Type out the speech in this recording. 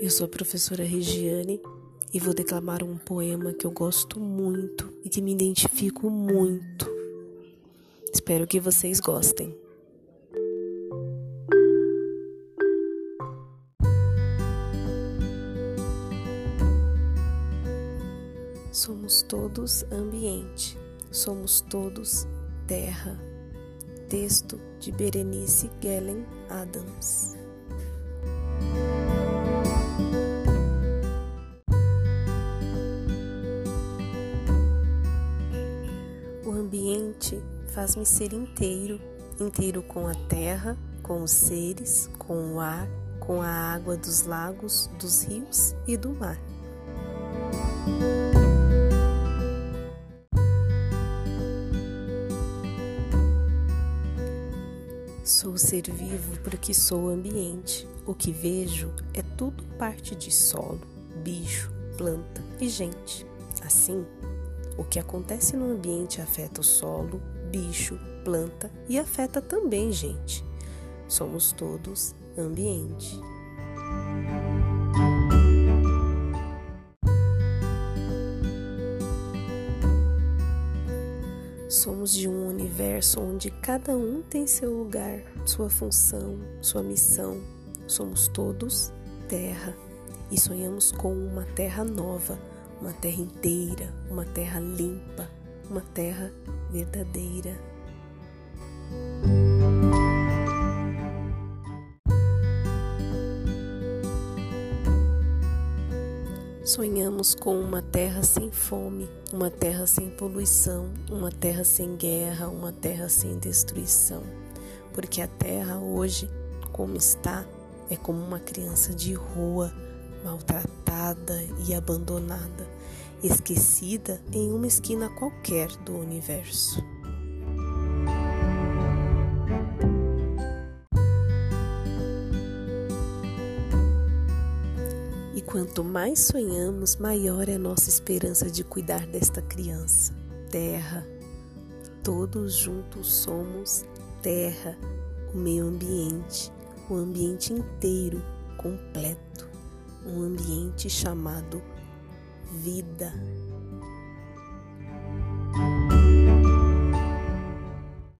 Eu sou a professora Regiane e vou declamar um poema que eu gosto muito e que me identifico muito. Espero que vocês gostem. Somos todos ambiente, somos todos terra. Texto de Berenice Gellen Adams. Ambiente faz-me ser inteiro, inteiro com a terra, com os seres, com o ar, com a água dos lagos, dos rios e do mar. Sou ser vivo porque sou ambiente. O que vejo é tudo parte de solo, bicho, planta e gente. Assim, o que acontece no ambiente afeta o solo, bicho, planta e afeta também gente. Somos todos ambiente. Somos de um universo onde cada um tem seu lugar, sua função, sua missão. Somos todos terra e sonhamos com uma terra nova uma terra inteira, uma terra limpa, uma terra verdadeira. Sonhamos com uma terra sem fome, uma terra sem poluição, uma terra sem guerra, uma terra sem destruição. Porque a terra hoje, como está, é como uma criança de rua maltratada e abandonada, esquecida em uma esquina qualquer do universo. E quanto mais sonhamos, maior é a nossa esperança de cuidar desta criança. Terra. Todos juntos somos terra, o meio ambiente, o ambiente inteiro, completo um ambiente chamado vida.